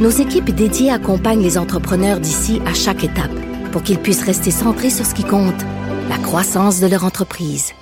nos équipes dédiées accompagnent les entrepreneurs d'ici à chaque étape pour qu'ils puissent rester centrés sur ce qui compte, la croissance de leur entreprise.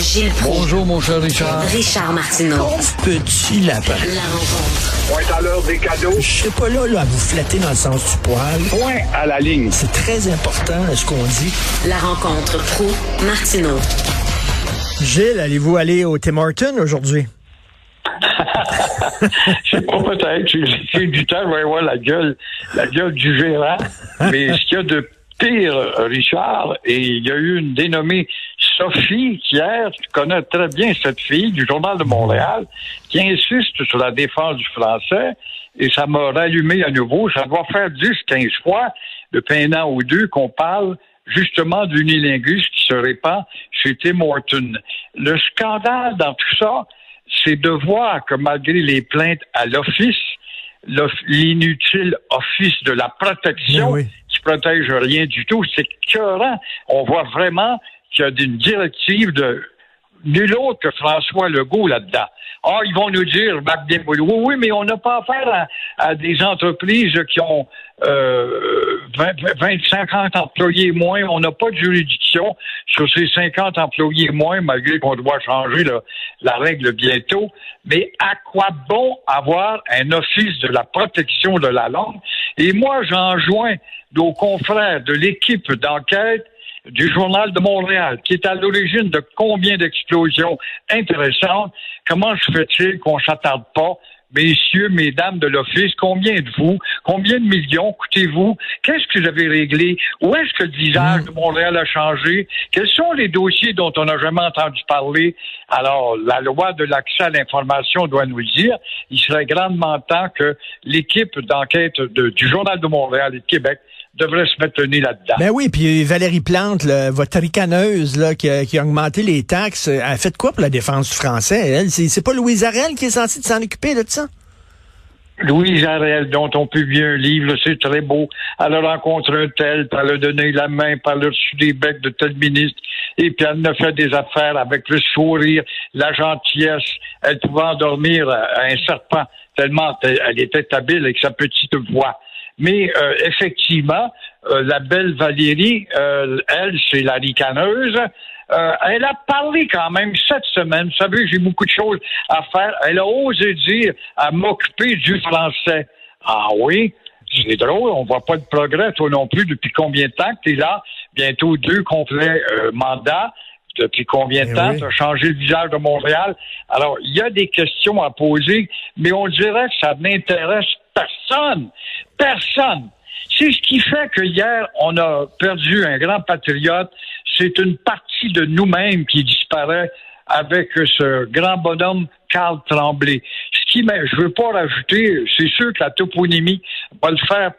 Gilles Proulx. Bonjour, mon cher Richard. Richard Martineau. Petit lapin. La rencontre. Point à l'heure des cadeaux. Je serai pas là, là à vous flatter dans le sens du poil. Point à la ligne. C'est très important, ce qu'on dit? La rencontre pro martineau Gilles, allez-vous aller au Tim Hortons aujourd'hui? Je sais pas, peut-être. J'ai du temps, je vais voir la gueule, la gueule du gérant. Mais ce qu'il y a de pire, Richard, et il y a eu une dénommée Sophie, hier, tu connais très bien cette fille du Journal de Montréal, qui insiste sur la défense du français, et ça m'a rallumé à nouveau. Ça doit faire 10, 15 fois, depuis un an ou deux, qu'on parle justement d'unilingus qui se répand chez Tim Horton. Le scandale dans tout ça, c'est de voir que malgré les plaintes à l'office, l'inutile office de la protection, Oui, oui. qui protège rien du tout, c'est écœurant. On voit vraiment qu'il y a une directive de nul autre que François Legault là-dedans. Ah, ils vont nous dire, Marc Desboulois, oui, mais on n'a pas affaire à, à des entreprises qui ont euh, 20, 20, 50 employés moins. On n'a pas de juridiction sur ces 50 employés moins, malgré qu'on doit changer la règle bientôt. Mais à quoi bon avoir un office de la protection de la langue? Et moi, j'enjoins nos confrères de l'équipe d'enquête du Journal de Montréal, qui est à l'origine de combien d'explosions intéressantes. Comment se fait-il qu'on s'attarde pas? Messieurs, mesdames de l'Office, combien de vous? Combien de millions coûtez-vous? Qu'est-ce que vous avez réglé? Où est-ce que le visage de Montréal a changé? Quels sont les dossiers dont on n'a jamais entendu parler? Alors, la loi de l'accès à l'information doit nous dire. Il serait grandement temps que l'équipe d'enquête de- du Journal de Montréal et de Québec devrait se mettre le nez là-dedans. Ben oui, puis Valérie Plante, là, votre ricaneuse là, qui, a, qui a augmenté les taxes, elle a fait quoi pour la défense du français? Elle, c'est, pas Louise Arel qui est censée s'en occuper là, de ça? Louise Arel, dont on publie un livre, c'est très beau. Elle a rencontré un tel, puis elle a donné la main, elle a reçu des becs de tel ministre, et puis elle a fait des affaires avec le sourire, la gentillesse. Elle pouvait endormir euh, un serpent tellement elle était habile avec sa petite voix. Mais euh, effectivement, euh, la belle Valérie, euh, elle, c'est la ricaneuse. Euh, elle a parlé quand même cette semaine. Vous savez, j'ai beaucoup de choses à faire. Elle a osé dire à m'occuper du français. Ah oui, c'est drôle, on voit pas de progrès, toi non plus, depuis combien de temps que tu es là? Bientôt deux complets euh, mandats. Depuis combien de Eh temps? oui. tu as changé le visage de Montréal? Alors, il y a des questions à poser, mais on dirait que ça n'intéresse personne. Personne. C'est ce qui fait que hier, on a perdu un grand patriote. C'est une partie de nous-mêmes qui disparaît avec ce grand bonhomme Carl Tremblay. Ce qui, je veux pas rajouter, c'est sûr que la toponymie va le faire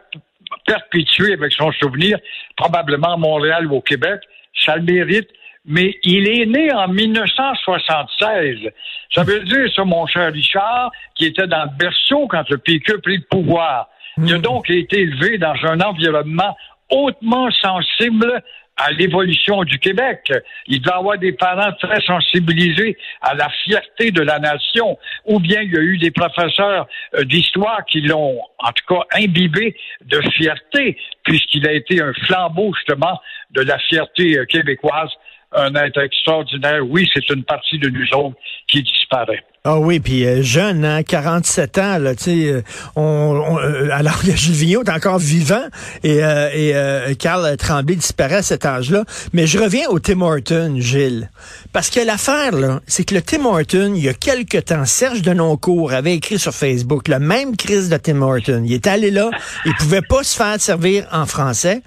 perpétuer avec son souvenir, probablement à Montréal ou au Québec. Ça le mérite. Mais il est né en 1976. Ça veut dire, ça, mon cher Richard, qui était dans le berceau quand le PQ a pris le pouvoir. Il a donc été élevé dans un environnement hautement sensible à l'évolution du Québec. Il doit avoir des parents très sensibilisés à la fierté de la nation, ou bien il y a eu des professeurs euh, d'histoire qui l'ont, en tout cas, imbibé de fierté, puisqu'il a été un flambeau, justement, de la fierté euh, québécoise. Un être extraordinaire. Oui, c'est une partie de nous qui disparaît. Ah oui, puis euh, jeune, hein, 47 ans, là, tu sais, euh, on, euh, alors que Gilles Vigneault est encore vivant et, euh, et euh, Carl Tremblay disparaît à cet âge-là. Mais je reviens au Tim Horton, Gilles. Parce que l'affaire, là, c'est que le Tim Horton, il y a quelque temps, Serge Denoncourt avait écrit sur Facebook le même crise de Tim Horton. Il est allé là, il pouvait pas se faire servir en français.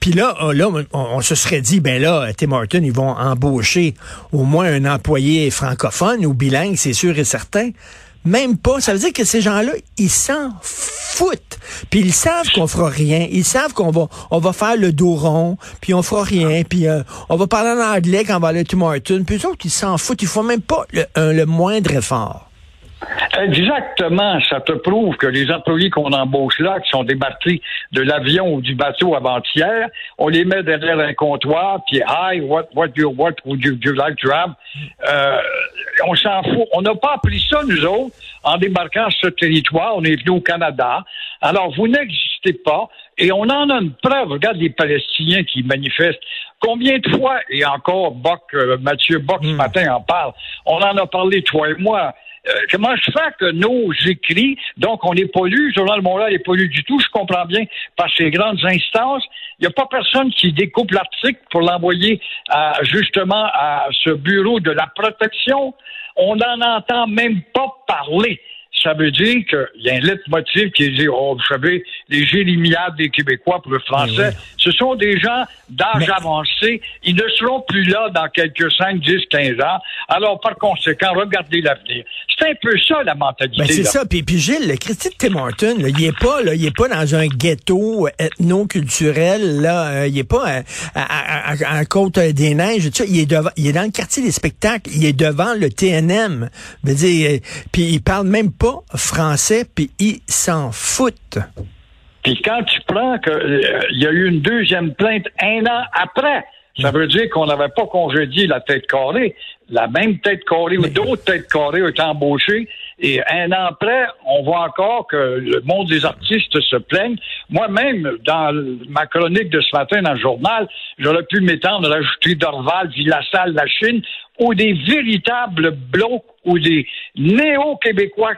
Puis là, euh, là on, on se serait dit, ben là, Tim Horton, ils vont embaucher au moins un employé francophone ou bilingue, c'est sûr et certain. Même pas. Ça veut dire que ces gens-là, ils s'en foutent. Puis ils savent qu'on fera rien. Ils savent qu'on va, faire le dos rond, puis on fera rien, puis euh, on va parler en anglais quand on va aller à Tim. Puis eux autres, ils s'en foutent. Ils font même pas le moindre effort. Exactement. Ça te prouve que les employés qu'on embauche là, qui sont débarqués de l'avion ou du bateau avant-hier, on les met derrière un comptoir, puis hi, what, what, you, what would you, you like to have? Euh, on s'en fout. On n'a pas appris ça, nous autres, en débarquant sur ce territoire. On est venu au Canada. Alors, vous n'existez pas. Et on en a une preuve. Regarde les Palestiniens qui manifestent. Combien de fois, et encore Bock, euh, Mathieu Bock ce matin en parle, on en a parlé, toi et moi. Comment je fais que nos écrits, donc on n'est pas lu, le Journal Montréal n'est pas lu du tout, je comprends bien, par ces grandes instances, il n'y a pas personne qui découpe l'article pour l'envoyer justement à ce bureau de la protection. On n'en entend même pas parler. Ça veut dire qu'il y a un leitmotiv qui dit, oh, vous savez, les jérémiades des Québécois pour le français, ce sont des gens d'âge Mais- avancé. Ils ne seront plus là dans quelques 5, 10, 15 ans. Alors, par conséquent, regardez l'avenir. C'est un peu ça, la mentalité. Ben, c'est ça. Puis, puis Gilles, le de Tim Hortons, là, il est pas, là, il est pas dans un ghetto ethno-culturel, là, euh, il est pas à, à, à- à côte des neiges. Il est devant, il est dans le quartier des spectacles, il est devant le TNM. Je veux dire, euh, puis il parle même pas français, puis il s'en fout. Puis quand tu prends que euh, y a eu une deuxième plainte un an après, ça veut dire qu'on n'avait pas congédié la tête carrée. La même tête carrée ou d'autres têtes carrées ont été embauchées. Et un an après, on voit encore que le monde des artistes se plaigne. Moi-même, dans ma chronique de ce matin dans le journal, j'aurais pu m'étendre à rajouter Dorval, Villassal, la Chine, ou des véritables blocs ou des néo-québécois,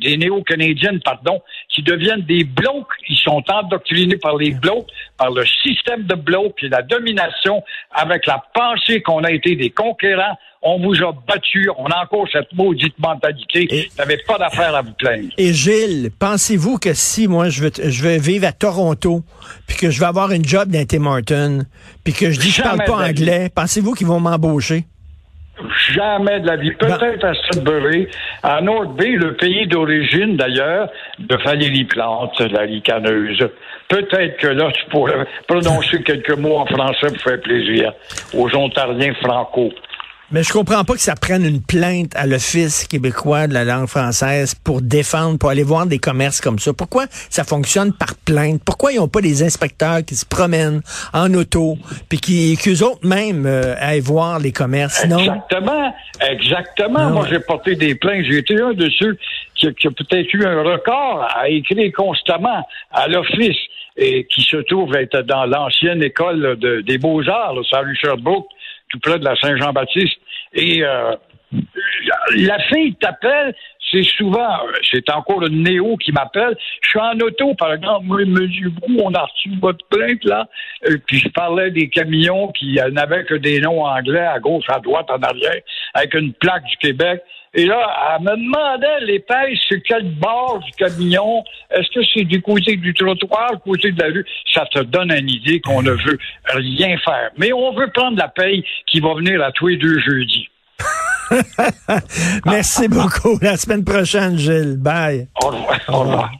des néo-canadiennes, pardon, qui deviennent des blocs. Ils sont endoctrinés par les blocs, par le système de blocs et la domination avec la pensée qu'on a été des conquérants. On vous a battu. On a encore cette maudite mentalité. Vous n'avez pas d'affaire à vous plaindre. Et Gilles, pensez-vous que si moi je veux, je veux vivre à Toronto, puis que je vais avoir une job dans Tim Hortons, puis que je dis que je parle pas anglais, pensez-vous qu'ils vont m'embaucher? Jamais de la vie. Peut-être à Sudbury, à North Bay, le pays d'origine d'ailleurs de Valérie Plante, la ricaneuse. Peut-être que là, tu pourrais prononcer quelques mots en français pour faire plaisir aux Ontariens franco. Mais je comprends pas que ça prenne une plainte à l'Office québécois de la langue française pour défendre, pour aller voir des commerces comme ça. Pourquoi ça fonctionne par plainte? Pourquoi ils n'ont pas des inspecteurs qui se promènent en auto, puis qui, qu'eux autres même euh, aillent voir les commerces? Non? Exactement. Exactement. Non. Moi, j'ai porté des plaintes. J'ai été un de ceux qui, qui a peut-être eu un record à écrire constamment à l'office et qui se trouve être dans l'ancienne école de- des beaux-arts, là, sur Sherbrooke, tout de la Saint-Jean-Baptiste. Et euh, la fille t'appelle, c'est souvent, c'est encore le néo qui m'appelle. Je suis en auto, par exemple, moi, monsieur Brou, on a reçu votre plainte, là. Puis je parlais des camions qui n'avaient que des noms anglais à gauche, à droite, en arrière, avec une plaque du Québec. Et là, elle me demandait l'épaisse sur quel bord du camion. Est-ce que c'est du côté du trottoir, du côté de la rue? Ça te donne une idée qu'on ne veut rien faire. Mais on veut prendre la paye qui va venir à tous les deux jeudis. Merci beaucoup. La semaine prochaine, Gilles. Bye. Au revoir. Au revoir.